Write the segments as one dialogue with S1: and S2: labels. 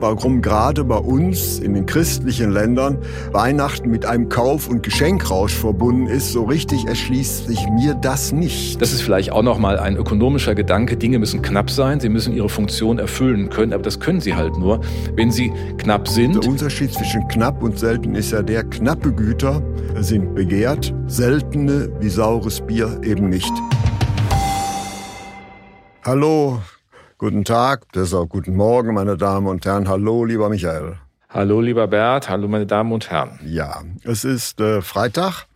S1: warum gerade bei uns in den christlichen Ländern Weihnachten mit einem Kauf- und Geschenkrausch verbunden ist, so richtig erschließt sich mir das nicht.
S2: Das ist vielleicht auch nochmal ein ökonomischer Gedanke. Dinge müssen knapp sein, sie müssen ihre Funktion erfüllen können, aber das können sie halt nur, wenn sie knapp sind.
S1: Der Unterschied zwischen knapp und selten ist ja der, knappe Güter sind begehrt, seltene wie saures Bier eben nicht. Hallo, Guten Tag, deshalb guten Morgen, meine Damen und Herren. Hallo, lieber Michael.
S2: Hallo, lieber Bert. Hallo, meine Damen und Herren.
S1: Ja, es ist äh, Freitag,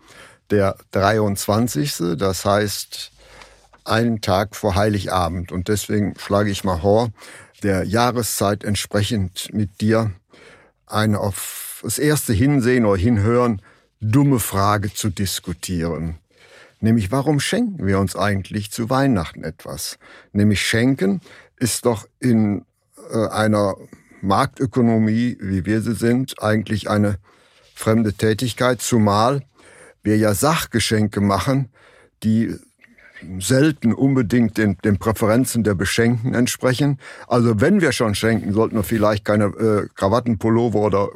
S1: der 23. Das heißt, einen Tag vor Heiligabend. Und deswegen schlage ich mal vor, der Jahreszeit entsprechend mit dir eine auf das erste Hinsehen oder Hinhören dumme Frage zu diskutieren. Nämlich, warum schenken wir uns eigentlich zu Weihnachten etwas? Nämlich schenken ist doch in äh, einer Marktökonomie, wie wir sie sind, eigentlich eine fremde Tätigkeit, zumal wir ja Sachgeschenke machen, die selten unbedingt den, den Präferenzen der Beschenkten entsprechen. Also wenn wir schon schenken, sollten wir vielleicht keine äh, Krawattenpullover oder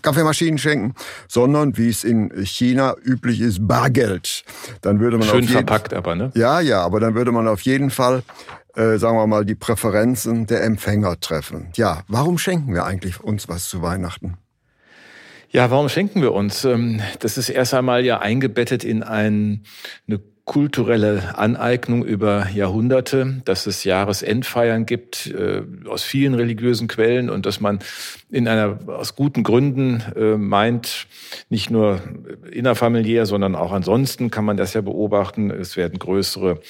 S1: Kaffeemaschinen schenken, sondern wie es in China üblich ist, Bargeld.
S2: Dann würde man schön verpackt, aber ne?
S1: Ja, ja, aber dann würde man auf jeden Fall äh, sagen wir mal, die Präferenzen der Empfänger treffen. Ja, warum schenken wir eigentlich uns was zu Weihnachten?
S2: Ja, warum schenken wir uns? Ähm, das ist erst einmal ja eingebettet in ein, eine kulturelle Aneignung über Jahrhunderte, dass es Jahresendfeiern gibt äh, aus vielen religiösen Quellen und dass man in einer aus guten Gründen äh, meint, nicht nur innerfamiliär, sondern auch ansonsten kann man das ja beobachten. Es werden größere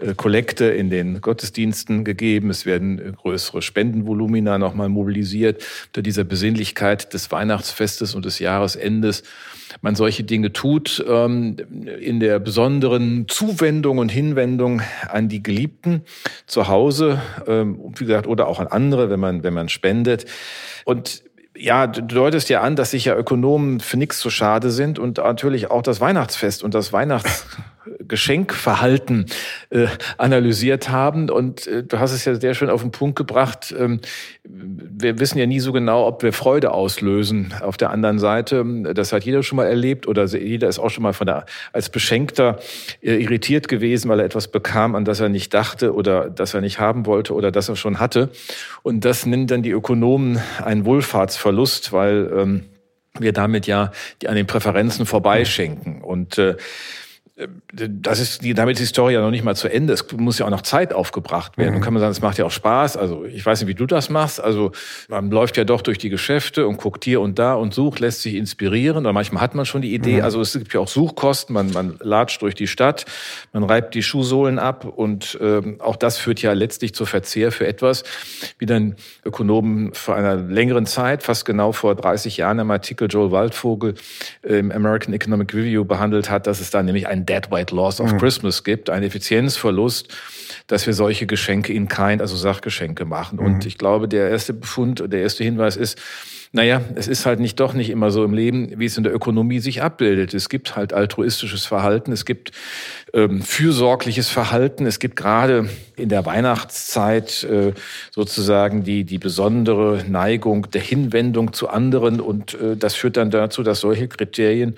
S2: äh, Kollekte in den Gottesdiensten gegeben, es werden äh, größere Spendenvolumina nochmal mobilisiert unter dieser Besinnlichkeit des Weihnachtsfestes und des Jahresendes man solche Dinge tut, ähm, in der besonderen Zuwendung und Hinwendung an die Geliebten zu Hause, ähm, wie gesagt, oder auch an andere, wenn man, wenn man spendet. Und ja, du deutest ja an, dass sich ja Ökonomen für nichts zu schade sind und natürlich auch das Weihnachtsfest und das Weihnachtsgeschenkverhalten äh, analysiert haben. Und äh, du hast es ja sehr schön auf den Punkt gebracht. Ähm, wir wissen ja nie so genau, ob wir Freude auslösen. Auf der anderen Seite, das hat jeder schon mal erlebt oder jeder ist auch schon mal von der, als Beschenkter äh, irritiert gewesen, weil er etwas bekam, an das er nicht dachte oder das er nicht haben wollte oder das er schon hatte. Und das nennen dann die Ökonomen einen Wohlfahrtsverlust, weil ähm, wir damit ja die an den Präferenzen vorbeischenken. Und äh, das ist die, damit ist die Story ja noch nicht mal zu Ende. Es muss ja auch noch Zeit aufgebracht werden. Mhm. Und kann man sagen, es macht ja auch Spaß. Also ich weiß nicht, wie du das machst. Also man läuft ja doch durch die Geschäfte und guckt hier und da und sucht, lässt sich inspirieren. Oder manchmal hat man schon die Idee. Mhm. Also es gibt ja auch Suchkosten. Man, man latscht durch die Stadt, man reibt die Schuhsohlen ab und ähm, auch das führt ja letztlich zu Verzehr für etwas, wie dann Ökonomen vor einer längeren Zeit, fast genau vor 30 Jahren im Artikel Joel Waldvogel äh, im American Economic Review behandelt hat, dass es da nämlich ein Dead Weight Loss of mhm. Christmas gibt, ein Effizienzverlust, dass wir solche Geschenke in Kind, also Sachgeschenke machen. Mhm. Und ich glaube, der erste Befund, der erste Hinweis ist, naja, es ist halt nicht doch nicht immer so im Leben, wie es in der Ökonomie sich abbildet. Es gibt halt altruistisches Verhalten, es gibt ähm, fürsorgliches Verhalten, es gibt gerade in der Weihnachtszeit äh, sozusagen die, die besondere Neigung der Hinwendung zu anderen und äh, das führt dann dazu, dass solche Kriterien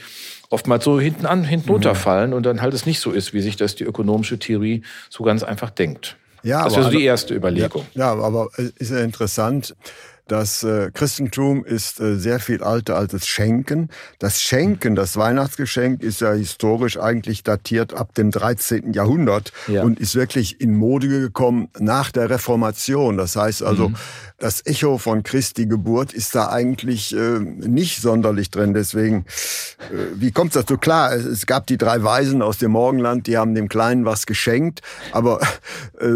S2: oftmals so hinten an, hinten runterfallen mhm. und dann halt es nicht so ist, wie sich das die ökonomische Theorie so ganz einfach denkt. Ja, das ist also die erste Überlegung.
S1: Ja, ja aber ist ja interessant. Das äh, Christentum ist äh, sehr viel alter als das Schenken. Das Schenken, das Weihnachtsgeschenk, ist ja historisch eigentlich datiert ab dem 13. Jahrhundert ja. und ist wirklich in Mode gekommen nach der Reformation. Das heißt also, mhm. das Echo von Christi Geburt ist da eigentlich äh, nicht sonderlich drin. Deswegen, äh, wie kommt es dazu? Klar, es, es, gab die drei Weisen aus dem Morgenland, die haben dem Kleinen was geschenkt, aber äh,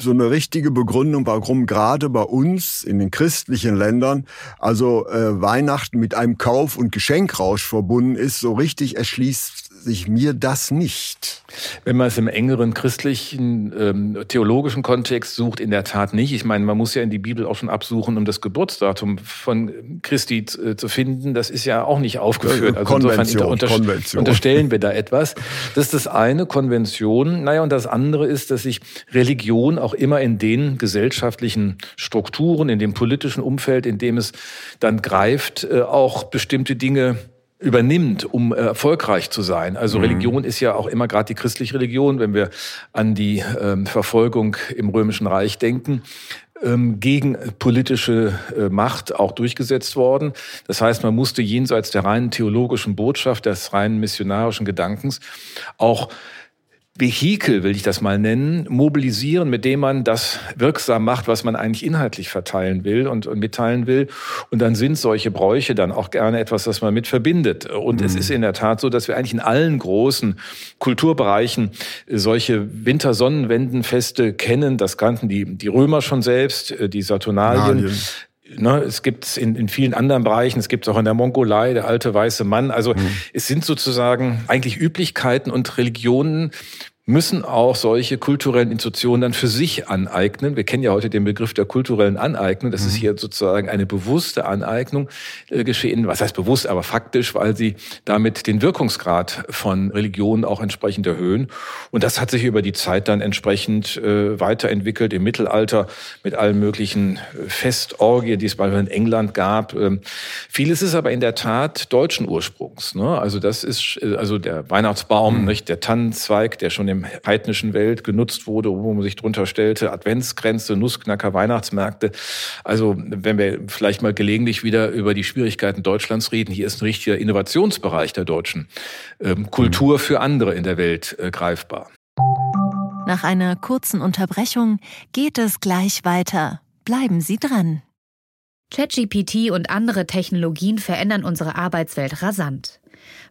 S1: so eine richtige Begründung, warum gerade bei uns in den christlichen westlichen Ländern. Also äh, Weihnachten mit einem Kauf- und Geschenkrausch verbunden ist, so richtig erschließt sich mir das nicht.
S2: Wenn man es im engeren christlichen, ähm, theologischen Kontext sucht, in der Tat nicht. Ich meine, man muss ja in die Bibel auch schon absuchen, um das Geburtsdatum von Christi äh, zu finden. Das ist ja auch nicht aufgeführt.
S1: Also Konvention,
S2: unter,
S1: Konvention.
S2: unterstellen wir da etwas. Das ist das eine, Konvention. Naja, und das andere ist, dass sich Religion auch immer in den gesellschaftlichen Strukturen, in dem politischen Umfeld, in dem es dann greift, äh, auch bestimmte Dinge übernimmt, um äh, erfolgreich zu sein. Also mhm. Religion ist ja auch immer gerade die christliche Religion, wenn wir an die ähm, Verfolgung im Römischen Reich denken ähm, gegen politische äh, Macht auch durchgesetzt worden. Das heißt, man musste jenseits der reinen theologischen Botschaft, des reinen missionarischen Gedankens auch Vehikel, will ich das mal nennen, mobilisieren, mit dem man das wirksam macht, was man eigentlich inhaltlich verteilen will und, und mitteilen will. Und dann sind solche Bräuche dann auch gerne etwas, das man mit verbindet. Und mhm. es ist in der Tat so, dass wir eigentlich in allen großen Kulturbereichen solche Wintersonnenwendenfeste kennen. Das kannten die, die Römer schon selbst, äh, die Saturnalien. Nadien. Ne, es gibt es in, in vielen anderen Bereichen, es gibt es auch in der Mongolei, der alte weiße Mann. Also mhm. es sind sozusagen eigentlich Üblichkeiten und Religionen, müssen auch solche kulturellen Institutionen dann für sich aneignen. Wir kennen ja heute den Begriff der kulturellen Aneignung. Das mhm. ist hier sozusagen eine bewusste Aneignung äh, geschehen. Was heißt bewusst, aber faktisch, weil sie damit den Wirkungsgrad von Religionen auch entsprechend erhöhen. Und das hat sich über die Zeit dann entsprechend äh, weiterentwickelt im Mittelalter mit allen möglichen äh, Festorgien, die es beispielsweise in England gab. Ähm, vieles ist aber in der Tat deutschen Ursprungs. Ne? Also das ist äh, also der Weihnachtsbaum, mhm. nicht der Tannenzweig, der schon im dem heidnischen Welt genutzt wurde, wo man sich drunter stellte, Adventsgrenze, Nussknacker, Weihnachtsmärkte. Also wenn wir vielleicht mal gelegentlich wieder über die Schwierigkeiten Deutschlands reden, hier ist ein richtiger Innovationsbereich der deutschen ähm, Kultur für andere in der Welt äh, greifbar.
S3: Nach einer kurzen Unterbrechung geht es gleich weiter. Bleiben Sie dran. ChatGPT und andere Technologien verändern unsere Arbeitswelt rasant.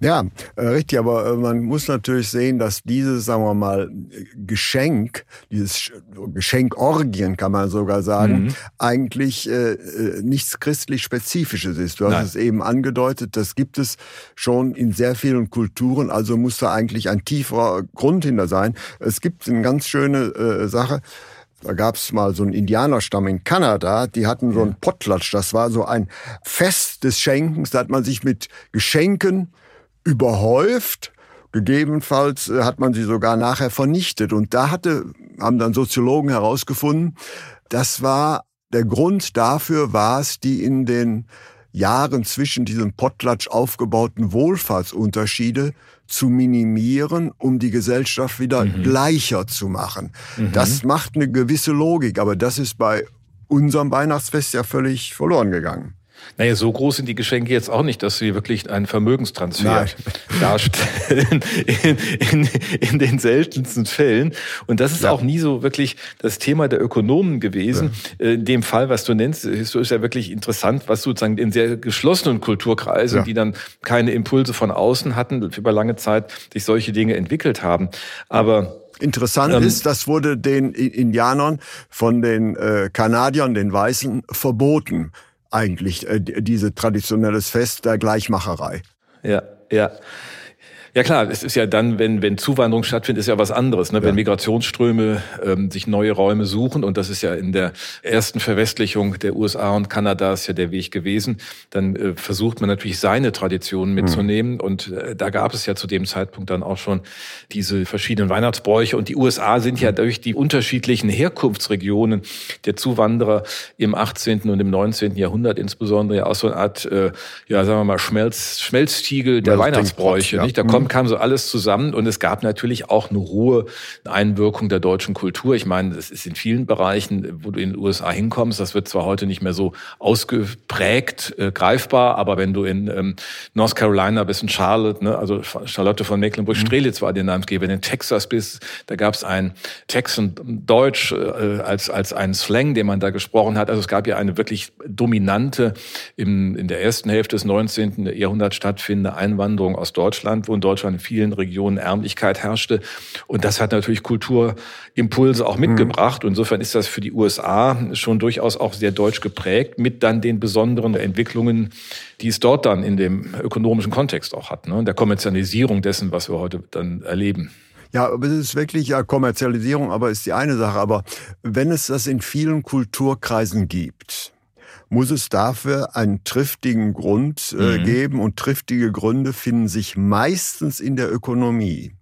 S1: Ja, äh, richtig, aber äh, man muss natürlich sehen, dass dieses, sagen wir mal, Geschenk, dieses Geschenkorgien kann man sogar sagen, mhm. eigentlich äh, äh, nichts christlich Spezifisches ist. Du hast Nein. es eben angedeutet, das gibt es schon in sehr vielen Kulturen, also muss da eigentlich ein tieferer Grund hinter sein. Es gibt eine ganz schöne äh, Sache, da gab es mal so einen Indianerstamm in Kanada, die hatten so einen Potlatsch. Das war so ein Fest des Schenkens. Da hat man sich mit Geschenken überhäuft. Gegebenenfalls äh, hat man sie sogar nachher vernichtet. Und da hatte, haben dann Soziologen herausgefunden, das war der Grund dafür war es, die in den Jahren zwischen diesem Potlatsch aufgebauten Wohlfahrtsunterschiede zu minimieren, um die Gesellschaft wieder mhm. gleicher zu machen. Mhm. Das macht eine gewisse Logik, aber das ist bei unserem Weihnachtsfest ja völlig verloren gegangen.
S2: Naja, so groß sind die Geschenke jetzt auch nicht, dass sie wirklich einen Vermögenstransfer Nein. darstellen in, in, in, den seltensten Fällen. Und das ist ja. auch nie so wirklich das Thema der Ökonomen gewesen. Ja. In dem Fall, was du nennst, ist ja wirklich interessant, was sozusagen in sehr geschlossenen Kulturkreisen, ja. die dann keine Impulse von außen hatten, über lange Zeit sich solche Dinge entwickelt haben. Aber
S1: Interessant ähm, ist, das wurde den Indianern von den äh, Kanadiern, den Weißen, verboten eigentlich, äh, diese traditionelles Fest der Gleichmacherei.
S2: Ja, ja. Ja klar, es ist ja dann, wenn, wenn Zuwanderung stattfindet, ist ja was anderes. Ne? Ja. Wenn Migrationsströme ähm, sich neue Räume suchen, und das ist ja in der ersten Verwestlichung der USA und Kanadas ja der Weg gewesen, dann äh, versucht man natürlich seine Traditionen hm. mitzunehmen. Mhm. Und äh, da gab es ja zu dem Zeitpunkt dann auch schon diese verschiedenen Weihnachtsbräuche. Und die USA sind ja hm. durch die unterschiedlichen Herkunftsregionen der Zuwanderer im 18. und im 19. Jahrhundert insbesondere ja auch so eine Art, äh, ja sagen wir mal, Schmelz, Schmelztiegel der Weihnachtsbräuche. Nicht? Da kommt kam, kam so alles zusammen und es gab natürlich auch eine hohe Einwirkung der deutschen Kultur. Ich meine, das ist in vielen Bereichen, wo du in den USA hinkommst, das wird zwar heute nicht mehr so ausgeprägt äh, greifbar, aber wenn du in ähm, North Carolina bist, in Charlotte, ne, also Charlotte von Mecklenburg-Strelitz war der Namensgeber, in Texas bist, da gab es ein Texan Deutsch äh, als, als einen Slang, den man da gesprochen hat. Also es gab ja eine wirklich dominante im, in der ersten Hälfte des 19. Jahrhunderts stattfindende Einwanderung aus Deutschland, wo in Deutschland in vielen Regionen Ärmlichkeit herrschte. Und das hat natürlich Kulturimpulse auch mitgebracht. Mhm. Insofern ist das für die USA schon durchaus auch sehr deutsch geprägt, mit dann den besonderen Entwicklungen, die es dort dann in dem ökonomischen Kontext auch hat, ne? der Kommerzialisierung dessen, was wir heute dann erleben.
S1: Ja, aber es ist wirklich ja Kommerzialisierung, aber ist die eine Sache. Aber wenn es das in vielen Kulturkreisen gibt, muss es dafür einen triftigen Grund äh, mhm. geben und triftige Gründe finden sich meistens in der Ökonomie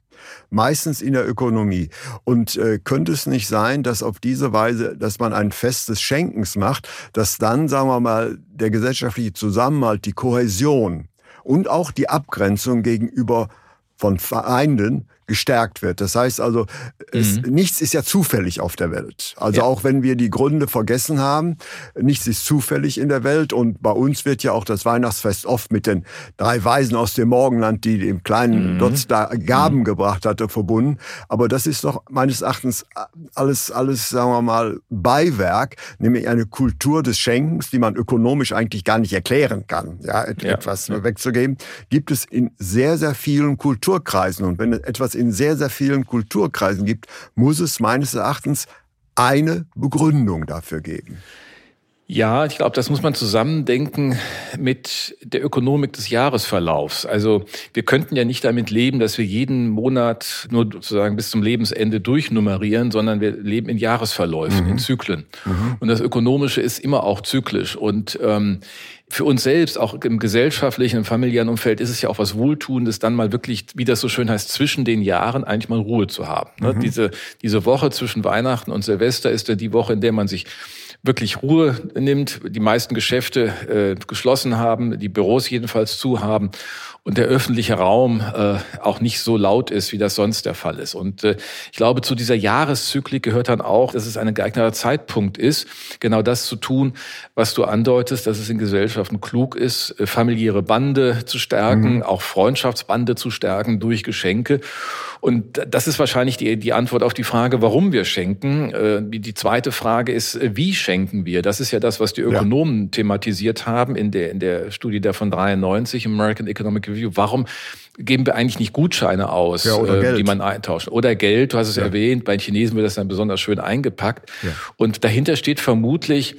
S1: meistens in der Ökonomie. Und äh, könnte es nicht sein, dass auf diese Weise, dass man ein Fest des Schenkens macht, dass dann, sagen wir mal, der gesellschaftliche Zusammenhalt, die Kohäsion und auch die Abgrenzung gegenüber von Feinden gestärkt wird. Das heißt also, es, mhm. nichts ist ja zufällig auf der Welt. Also ja. auch wenn wir die Gründe vergessen haben, nichts ist zufällig in der Welt. Und bei uns wird ja auch das Weihnachtsfest oft mit den drei Weisen aus dem Morgenland, die dem kleinen mhm. Dotz da Gaben mhm. gebracht hatte, verbunden. Aber das ist doch meines Erachtens alles, alles, sagen wir mal, Beiwerk, nämlich eine Kultur des Schenkens, die man ökonomisch eigentlich gar nicht erklären kann, ja, etwas ja. wegzugeben, gibt es in sehr, sehr vielen Kulturkreisen. Und wenn etwas in in sehr, sehr vielen Kulturkreisen gibt, muss es meines Erachtens eine Begründung dafür geben.
S2: Ja, ich glaube, das muss man zusammendenken mit der Ökonomik des Jahresverlaufs. Also wir könnten ja nicht damit leben, dass wir jeden Monat nur sozusagen bis zum Lebensende durchnummerieren, sondern wir leben in Jahresverläufen, mhm. in Zyklen. Mhm. Und das Ökonomische ist immer auch zyklisch. Und ähm, für uns selbst, auch im gesellschaftlichen, im familiären Umfeld, ist es ja auch was Wohltuendes, dann mal wirklich, wie das so schön heißt, zwischen den Jahren eigentlich mal Ruhe zu haben. Ne? Mhm. Diese, diese Woche zwischen Weihnachten und Silvester ist ja die Woche, in der man sich wirklich Ruhe nimmt, die meisten Geschäfte äh, geschlossen haben, die Büros jedenfalls zu haben und der öffentliche Raum äh, auch nicht so laut ist, wie das sonst der Fall ist. Und äh, ich glaube, zu dieser Jahreszyklik gehört dann auch, dass es ein geeigneter Zeitpunkt ist, genau das zu tun, was du andeutest, dass es in Gesellschaften klug ist, äh, familiäre Bande zu stärken, mhm. auch Freundschaftsbande zu stärken durch Geschenke. Und das ist wahrscheinlich die, die Antwort auf die Frage, warum wir schenken. Äh, die zweite Frage ist, äh, wie schenken wir? Das ist ja das, was die Ökonomen ja. thematisiert haben in der, in der Studie der von 93, American Economic Review. Warum geben wir eigentlich nicht Gutscheine aus, ja, äh, die man eintauscht? Oder Geld, du hast es ja. erwähnt, bei den Chinesen wird das dann besonders schön eingepackt. Ja. Und dahinter steht vermutlich,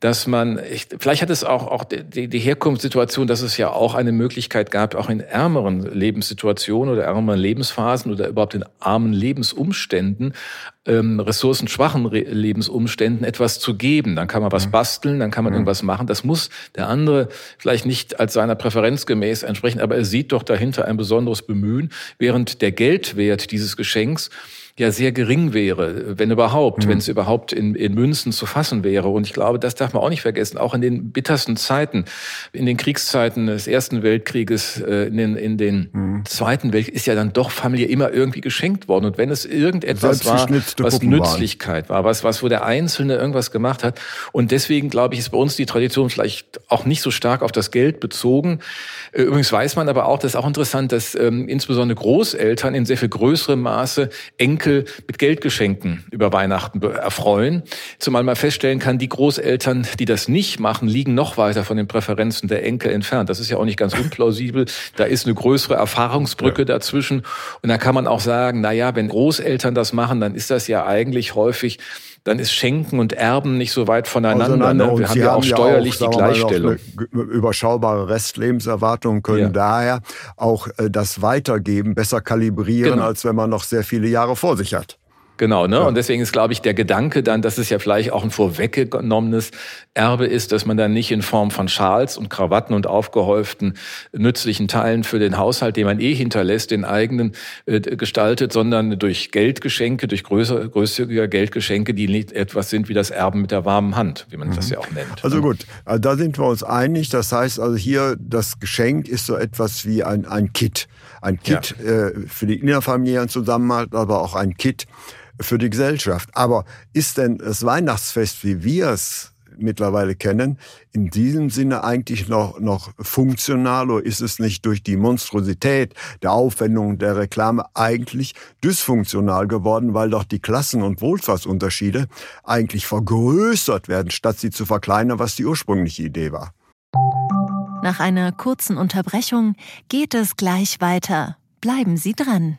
S2: dass man, ich, vielleicht hat es auch, auch die, die Herkunftssituation, dass es ja auch eine Möglichkeit gab, auch in ärmeren Lebenssituationen oder ärmeren Lebensphasen oder überhaupt in armen Lebensumständen ähm, ressourcenschwachen Re Lebensumständen etwas zu geben. Dann kann man was mhm. basteln, dann kann man mhm. irgendwas machen. Das muss der andere vielleicht nicht als seiner Präferenz gemäß entsprechen, aber er sieht doch dahinter ein besonderes Bemühen, während der Geldwert dieses Geschenks ja sehr gering wäre, wenn überhaupt, mhm. wenn es überhaupt in, in Münzen zu fassen wäre. Und ich glaube, das darf man auch nicht vergessen, auch in den bittersten Zeiten, in den Kriegszeiten des Ersten Weltkrieges, äh, in den, in den mhm. Zweiten Weltkrieg, ist ja dann doch Familie immer irgendwie geschenkt worden. Und wenn es irgendetwas war, was Nützlichkeit war, was, was wo der Einzelne irgendwas gemacht hat. Und deswegen, glaube ich, ist bei uns die Tradition vielleicht auch nicht so stark auf das Geld bezogen. Äh, übrigens weiß man aber auch, das ist auch interessant, dass ähm, insbesondere Großeltern in sehr viel größerem Maße Enkel Enkel mit Geldgeschenken über Weihnachten erfreuen. Zumal man feststellen kann, die Großeltern, die das nicht machen, liegen noch weiter von den Präferenzen der Enkel entfernt. Das ist ja auch nicht ganz unplausibel. Da ist eine größere Erfahrungsbrücke ja. dazwischen. Und da kann man auch sagen, na ja, wenn Großeltern das machen, dann ist das ja eigentlich häufig dann ist Schenken und Erben nicht so weit voneinander. Ne? Wir haben ja auch steuerlich auch, die Gleichstellung.
S1: Eine überschaubare Restlebenserwartung können ja. daher auch äh, das Weitergeben besser kalibrieren, genau. als wenn man noch sehr viele Jahre vor sich hat.
S2: Genau, ne? Ja. Und deswegen ist, glaube ich, der Gedanke dann, dass es ja vielleicht auch ein vorweggenommenes Erbe ist, dass man dann nicht in Form von Schals und Krawatten und aufgehäuften nützlichen Teilen für den Haushalt, den man eh hinterlässt, den eigenen äh, gestaltet, sondern durch Geldgeschenke, durch größere, größere Geldgeschenke, die nicht etwas sind wie das Erben mit der warmen Hand, wie man mhm. das ja auch nennt.
S1: Also ne? gut, also da sind wir uns einig. Das heißt also hier, das Geschenk ist so etwas wie ein, ein Kit. Ein Kit ja. äh, für die innerfamiliären Zusammenhalt, aber auch ein Kit für die Gesellschaft. Aber ist denn das Weihnachtsfest, wie wir es mittlerweile kennen, in diesem Sinne eigentlich noch, noch funktional oder ist es nicht durch die Monstrosität der Aufwendung der Reklame eigentlich dysfunktional geworden, weil doch die Klassen- und Wohlfahrtsunterschiede eigentlich vergrößert werden, statt sie zu verkleinern, was die ursprüngliche Idee war?
S3: Nach einer kurzen Unterbrechung geht es gleich weiter. Bleiben Sie dran.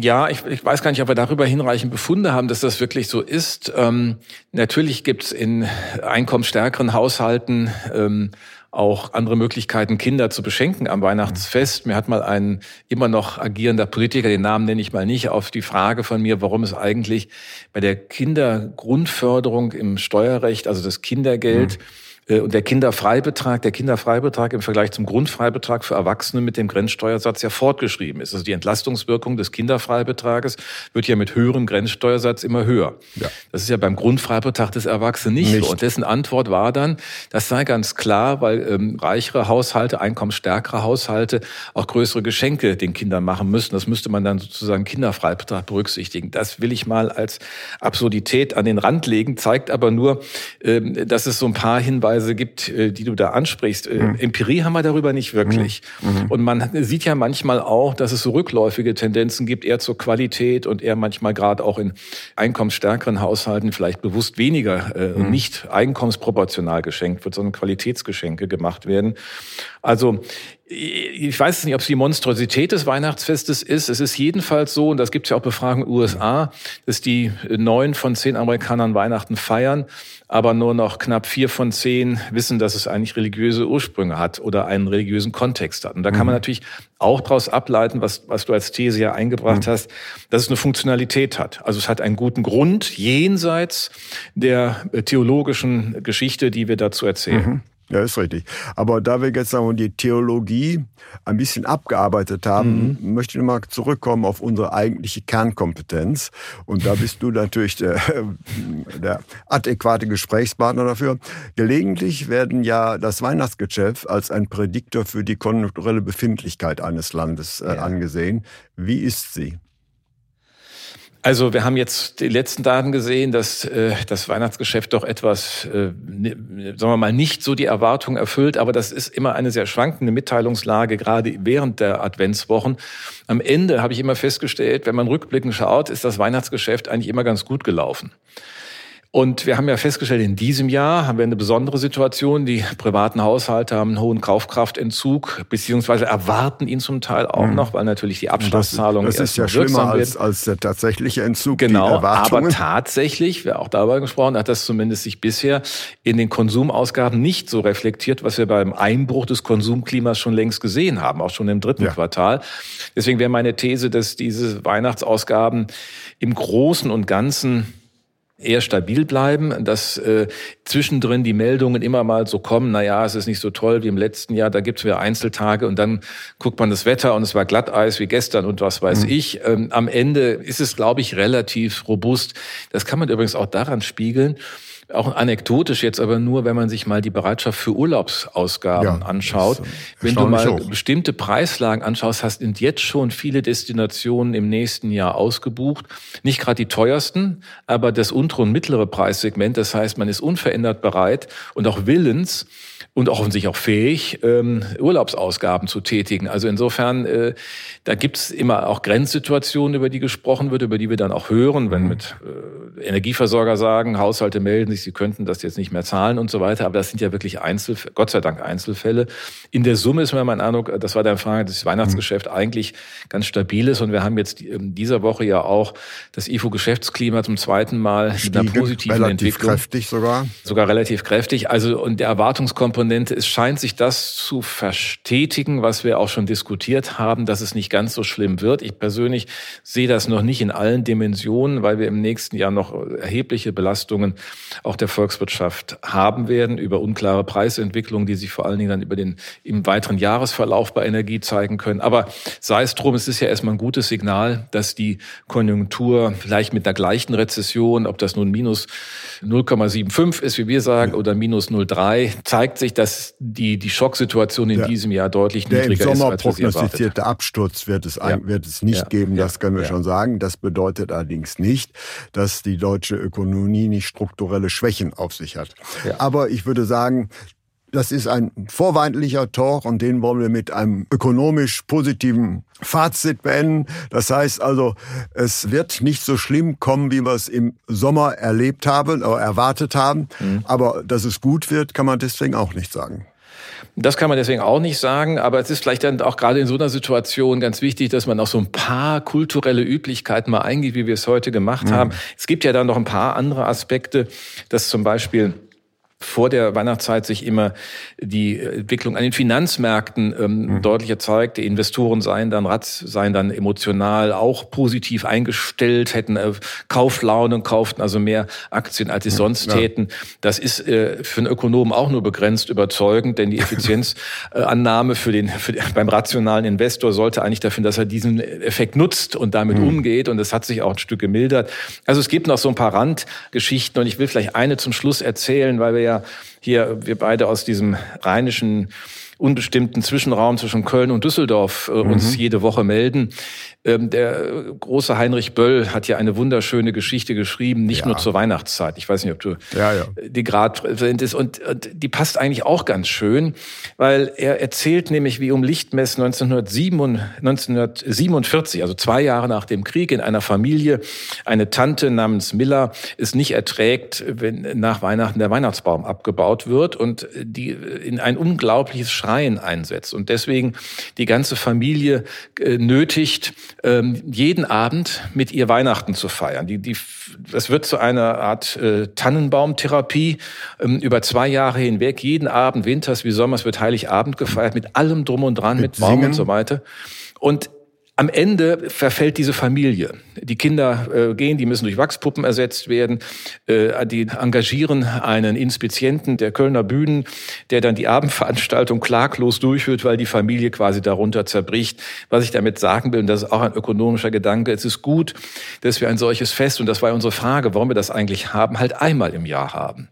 S2: Ja, ich, ich weiß gar nicht, ob wir darüber hinreichend Befunde haben, dass das wirklich so ist. Ähm, natürlich gibt es in einkommensstärkeren Haushalten ähm, auch andere Möglichkeiten, Kinder zu beschenken am Weihnachtsfest. Mir hat mal ein immer noch agierender Politiker, den Namen nenne ich mal nicht, auf die Frage von mir, warum es eigentlich bei der Kindergrundförderung im Steuerrecht, also das Kindergeld, mhm und der Kinderfreibetrag, der Kinderfreibetrag im Vergleich zum Grundfreibetrag für Erwachsene mit dem Grenzsteuersatz ja fortgeschrieben ist. Also die Entlastungswirkung des Kinderfreibetrages wird ja mit höherem Grenzsteuersatz immer höher. Ja. Das ist ja beim Grundfreibetrag des Erwachsenen nicht, nicht, so. Und dessen Antwort war dann, das sei ganz klar, weil ähm, reichere Haushalte, einkommensstärkere Haushalte auch größere Geschenke den Kindern machen müssen. Das müsste man dann sozusagen Kinderfreibetrag berücksichtigen. Das will ich mal als Absurdität an den Rand legen, zeigt aber nur, ähm, dass es so ein paar Hinweise Hinweise gibt, äh, die du da ansprichst. Mhm. Empirie haben wir darüber nicht wirklich. Mhm. mhm. Und man sieht ja manchmal auch, dass es so rückläufige Tendenzen gibt, eher zur Qualität und eher manchmal gerade auch in einkommensstärkeren Haushalten vielleicht bewusst weniger äh, mhm. nicht einkommensproportional geschenkt wird, sondern Qualitätsgeschenke gemacht werden. Also ich weiß nicht, ob es die Monstrosität des Weihnachtsfestes ist. Es ist jedenfalls so, und das gibt es ja auch Befragungen in den USA, dass die neun von zehn Amerikanern Weihnachten feiern, aber nur noch knapp vier von zehn wissen, dass es eigentlich religiöse Ursprünge hat oder einen religiösen Kontext hat. Und da kann man mhm. natürlich auch daraus ableiten, was, was du als These ja eingebracht mhm. hast, dass es eine Funktionalität hat. Also es hat einen guten Grund jenseits der theologischen Geschichte, die wir dazu erzählen. Mhm.
S1: Ja, ist richtig. Aber da wir jetzt sagen, die Theologie ein bisschen abgearbeitet haben, mhm. möchte ich mal zurückkommen auf unsere eigentliche Kernkompetenz. Und da bist du natürlich der, der adäquate Gesprächspartner dafür. Gelegentlich werden ja das Weihnachtsgeschäft als ein Prädiktor für die konjunkturelle Befindlichkeit eines Landes äh, ja. angesehen. Wie ist sie?
S2: Also wir haben jetzt die letzten Daten gesehen, dass äh, das Weihnachtsgeschäft doch etwas, äh, sagen wir mal, nicht so die Erwartung erfüllt. Aber das ist immer eine sehr schwankende Mitteilungslage, gerade während der Adventswochen. Am Ende habe ich immer festgestellt, wenn man rückblickend schaut, ist das Weihnachtsgeschäft eigentlich immer ganz gut gelaufen. Und wir haben ja festgestellt, in diesem Jahr haben wir eine besondere Situation. Die privaten Haushalte haben einen hohen Kaufkraftentzug, beziehungsweise erwarten ihn zum Teil auch mhm. noch, weil natürlich die Abschlagszahlung
S1: Das, das ist ja schlimmer als, als der tatsächliche Entzug.
S2: Genau, aber tatsächlich, wer auch darüber gesprochen hat, das zumindest sich bisher in den Konsumausgaben nicht so reflektiert, was wir beim Einbruch des Konsumklimas schon längst gesehen haben, auch schon im dritten ja. Quartal. Deswegen wäre meine These, dass diese Weihnachtsausgaben im Großen und Ganzen eher stabil bleiben, dass äh, zwischendrin die Meldungen immer mal so kommen, na ja, es ist nicht so toll wie im letzten Jahr, da gibt es wieder Einzeltage und dann guckt man das Wetter und es war Glatteis wie gestern und was weiß mhm. ich. Ähm, am Ende ist es, glaube ich, relativ robust. Das kann man übrigens auch daran spiegeln, auch anekdotisch jetzt aber nur, wenn man sich mal die Bereitschaft für Urlaubsausgaben ja, anschaut. Wenn du mal hoch. bestimmte Preislagen anschaust, hast sind jetzt schon viele Destinationen im nächsten Jahr ausgebucht. Nicht gerade die teuersten, aber das untere und mittlere Preissegment. Das heißt, man ist unverändert bereit und auch willens, und offensichtlich auch fähig, ähm, Urlaubsausgaben zu tätigen. Also insofern, äh, da gibt's immer auch Grenzsituationen, über die gesprochen wird, über die wir dann auch hören, wenn mit äh, Energieversorger sagen, Haushalte melden sich, sie könnten das jetzt nicht mehr zahlen und so weiter. Aber das sind ja wirklich Einzel, Gott sei Dank Einzelfälle. In der Summe ist mir mein Eindruck, das war deine Frage, das Weihnachtsgeschäft mhm. eigentlich ganz stabil ist. Und wir haben jetzt in dieser Woche ja auch das IFO-Geschäftsklima zum zweiten Mal
S1: Stiegen, mit einer positiven relativ Entwicklung. kräftig sogar.
S2: Sogar relativ kräftig. Also, und der Erwartungskomponente Komponente. Es scheint sich das zu verstetigen, was wir auch schon diskutiert haben, dass es nicht ganz so schlimm wird. Ich persönlich sehe das noch nicht in allen Dimensionen, weil wir im nächsten Jahr noch erhebliche Belastungen auch der Volkswirtschaft haben werden über unklare Preisentwicklungen, die sich vor allen Dingen dann über den im weiteren Jahresverlauf bei Energie zeigen können. Aber sei es drum, es ist ja erstmal ein gutes Signal, dass die Konjunktur vielleicht mit der gleichen Rezession, ob das nun minus 0,75 ist, wie wir sagen, oder minus 0,3, zeigt sich, dass die, die Schocksituation in der, diesem Jahr deutlich niedriger
S1: ist,
S2: als
S1: wir prognostizierte Absturz wird es, ja. wird es nicht ja. geben, das können wir ja. schon sagen. Das bedeutet allerdings nicht, dass die deutsche Ökonomie nicht strukturelle Schwächen auf sich hat. Aber ich würde sagen, das ist ein vorweihnachtlicher Talk und den wollen wir mit einem ökonomisch positiven Fazit beenden. Das heißt also, es wird nicht so schlimm kommen, wie wir es im Sommer erlebt haben oder erwartet haben. Mhm. Aber dass es gut wird, kann man deswegen auch nicht sagen.
S2: Das kann man deswegen auch nicht sagen, aber es ist vielleicht dann auch gerade in so einer Situation ganz wichtig, dass man auch so ein paar kulturelle Üblichkeiten mal eingeht, wie wir es heute gemacht mhm. haben. Es gibt ja dann noch ein paar andere Aspekte, dass zum Beispiel vor der Weihnachtszeit sich immer die Entwicklung an den Finanzmärkten ähm, mhm. deutlicher zeigt. Die Investoren seien dann Ratz, seien dann emotional auch positiv eingestellt, hätten äh, Kauflaune und kauften also mehr Aktien, als sie mhm. sonst ja. täten. Das ist äh, für einen Ökonomen auch nur begrenzt überzeugend, denn die Effizienzannahme für den, für beim rationalen Investor sollte eigentlich dafür, dass er diesen Effekt nutzt und damit mhm. umgeht. Und das hat sich auch ein Stück gemildert. Also es gibt noch so ein paar Randgeschichten und ich will vielleicht eine zum Schluss erzählen, weil wir ja hier, wir beide aus diesem rheinischen unbestimmten Zwischenraum zwischen Köln und Düsseldorf äh, uns mhm. jede Woche melden. Ähm, der große Heinrich Böll hat ja eine wunderschöne Geschichte geschrieben, nicht ja. nur zur Weihnachtszeit. Ich weiß nicht, ob du ja, ja. die gerade präsent ist. Und, und, die passt eigentlich auch ganz schön, weil er erzählt nämlich, wie um Lichtmess 1947, also zwei Jahre nach dem Krieg, in einer Familie eine Tante namens Miller es nicht erträgt, wenn nach Weihnachten der Weihnachtsbaum abgebaut wird und die in ein unglaubliches Schreien einsetzt. Und deswegen die ganze Familie äh, nötigt, ähm, jeden Abend mit ihr Weihnachten zu feiern. Die, die, das wird zu einer Art äh, Tannenbaumtherapie ähm, über zwei Jahre hinweg. Jeden Abend, Winters wie Sommers, wird Heiligabend gefeiert mit allem drum und dran, mit, mit Baum und so weiter. Und am Ende verfällt diese Familie. Die Kinder äh, gehen, die müssen durch Wachspuppen ersetzt werden. Äh, die engagieren einen Inspizienten der Kölner Bühnen, der dann die Abendveranstaltung klaglos durchführt, weil die Familie quasi darunter zerbricht. Was ich damit sagen will, und das ist auch ein ökonomischer Gedanke, es ist gut, dass wir ein solches Fest, und das war unsere Frage, warum wir das eigentlich haben, halt einmal im Jahr haben.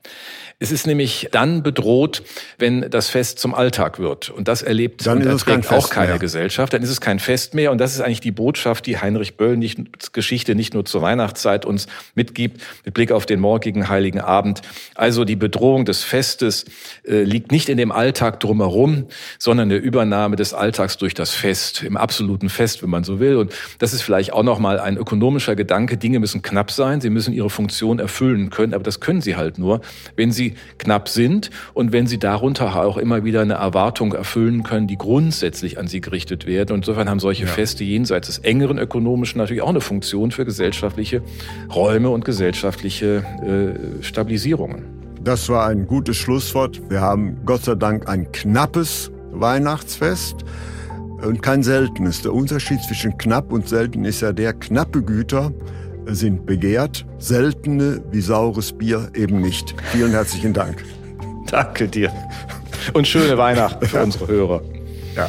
S2: Es ist nämlich dann bedroht, wenn das Fest zum Alltag wird. Und das erlebt
S1: dann
S2: und
S1: erträgt
S2: kein auch keine mehr. Gesellschaft. Dann ist es kein Fest mehr. Und das ist eigentlich die Botschaft, die Heinrich Böll nicht, Geschichte nicht nur zur Weihnachtszeit uns mitgibt, mit Blick auf den morgigen Heiligen Abend. Also die Bedrohung des Festes äh, liegt nicht in dem Alltag drumherum, sondern der Übernahme des Alltags durch das Fest, im absoluten Fest, wenn man so will. Und das ist vielleicht auch nochmal ein ökonomischer Gedanke. Dinge müssen knapp sein, sie müssen ihre Funktion erfüllen können, aber das können sie halt nur, wenn sie knapp sind und wenn sie darunter auch immer wieder eine Erwartung erfüllen können, die grundsätzlich an sie gerichtet werden. Und insofern haben solche ja. Feste jenseits des engeren ökonomischen natürlich auch eine Funktion für gesellschaftliche Räume und gesellschaftliche äh, Stabilisierungen.
S1: Das war ein gutes Schlusswort. Wir haben Gott sei Dank ein knappes Weihnachtsfest und kein seltenes. Der Unterschied zwischen knapp und selten ist ja der, knappe Güter sind begehrt, seltene wie saures Bier eben nicht. Vielen herzlichen Dank.
S2: Danke dir. Und schöne Weihnachten für unsere Hörer.
S1: Ja.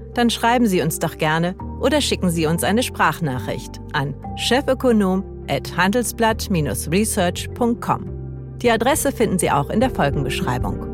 S4: dann schreiben Sie uns doch gerne oder schicken Sie uns eine Sprachnachricht an chefökonom@handelsblatt-research.com. Die Adresse finden Sie auch in der Folgenbeschreibung.